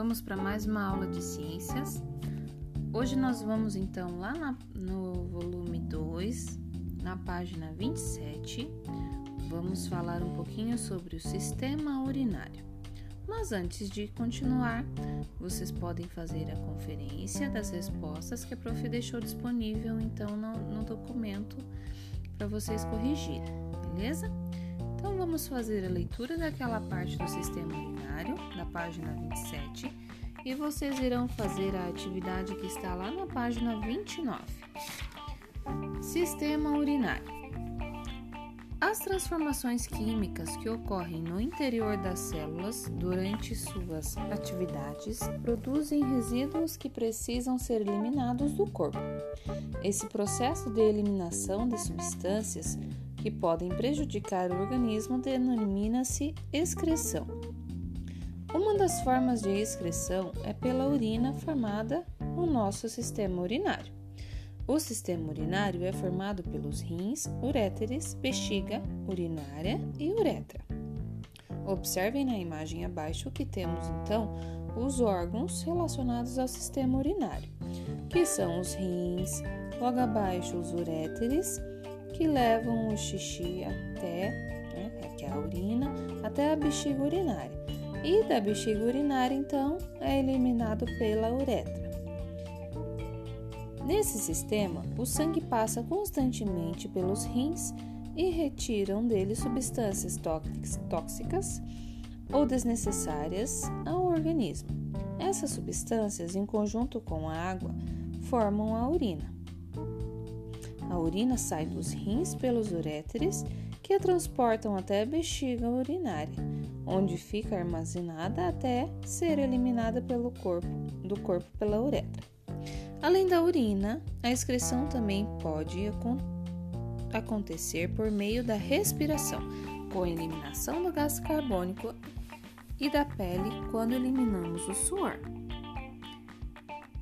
vamos para mais uma aula de ciências. Hoje nós vamos então lá na, no volume 2, na página 27, vamos falar um pouquinho sobre o sistema urinário. Mas antes de continuar, vocês podem fazer a conferência das respostas que a prof deixou disponível então no, no documento para vocês corrigirem, beleza? Então vamos fazer a leitura daquela parte do sistema urinário, da página 27, e vocês irão fazer a atividade que está lá na página 29. Sistema urinário. As transformações químicas que ocorrem no interior das células durante suas atividades produzem resíduos que precisam ser eliminados do corpo. Esse processo de eliminação de substâncias que podem prejudicar o organismo denomina-se excreção. Uma das formas de excreção é pela urina formada no nosso sistema urinário. O sistema urinário é formado pelos rins, uréteres, bexiga, urinária e uretra. Observem na imagem abaixo que temos então os órgãos relacionados ao sistema urinário, que são os rins, logo abaixo os uréteres, que levam o xixi até, né, que é a urina, até a bexiga urinária. E da bexiga urinária, então, é eliminado pela uretra. Nesse sistema, o sangue passa constantemente pelos rins e retiram dele substâncias tóxicas ou desnecessárias ao organismo. Essas substâncias, em conjunto com a água, formam a urina. A urina sai dos rins pelos uréteres, que a transportam até a bexiga urinária, onde fica armazenada até ser eliminada pelo corpo, do corpo pela uretra. Além da urina, a excreção também pode acontecer por meio da respiração, com eliminação do gás carbônico e da pele quando eliminamos o suor.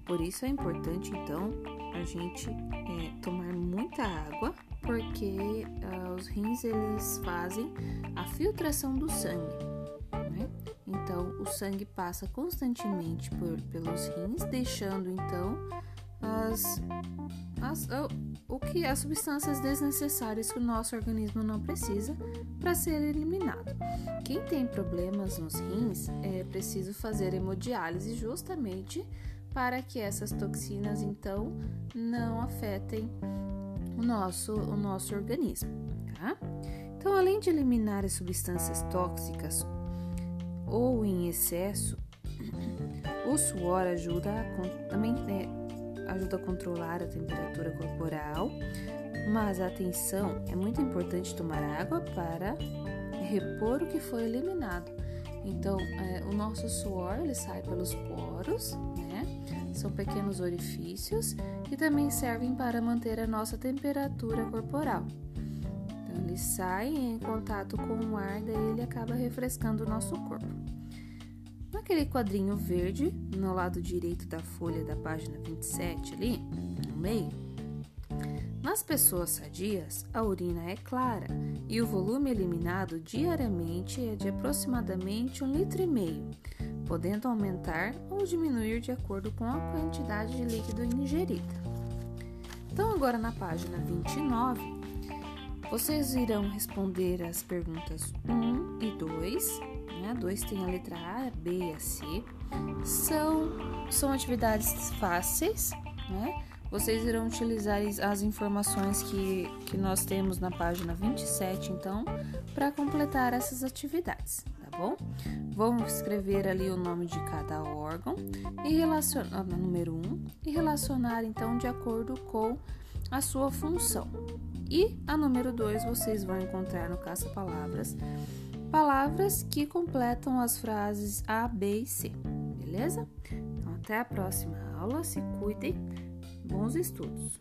Por isso é importante então a gente é, tomar muita água, porque uh, os rins eles fazem a filtração do sangue. Né? Então o sangue passa constantemente por, pelos rins, deixando então as, as, o que as substâncias desnecessárias que o nosso organismo não precisa para ser eliminado. Quem tem problemas nos rins é preciso fazer hemodiálise justamente para que essas toxinas então não afetem o nosso, o nosso organismo. Tá? Então, além de eliminar as substâncias tóxicas ou em excesso, o suor ajuda a, também é, ajuda a controlar a temperatura corporal, mas atenção, é muito importante tomar água para repor o que foi eliminado. Então, é, o nosso suor ele sai pelos poros, né? São pequenos orifícios que também servem para manter a nossa temperatura corporal. Então, ele sai em contato com o ar, daí ele acaba refrescando o nosso corpo. Naquele quadrinho verde, no lado direito da folha da página 27, ali, no meio, nas pessoas sadias, a urina é clara e o volume eliminado diariamente é de aproximadamente um litro e meio, podendo aumentar ou diminuir de acordo com a quantidade de líquido ingerida. Então, agora na página 29, vocês irão responder as perguntas 1 e 2 né? 2 tem a letra A, B e a C. São, são atividades fáceis, né? Vocês irão utilizar as informações que, que nós temos na página 27, então, para completar essas atividades, bom? Vamos escrever ali o nome de cada órgão e relacionar, número 1, um, e relacionar então de acordo com a sua função. E a número 2 vocês vão encontrar no caça-palavras palavras que completam as frases A, B e C, beleza? Então, até a próxima aula, se cuidem, bons estudos!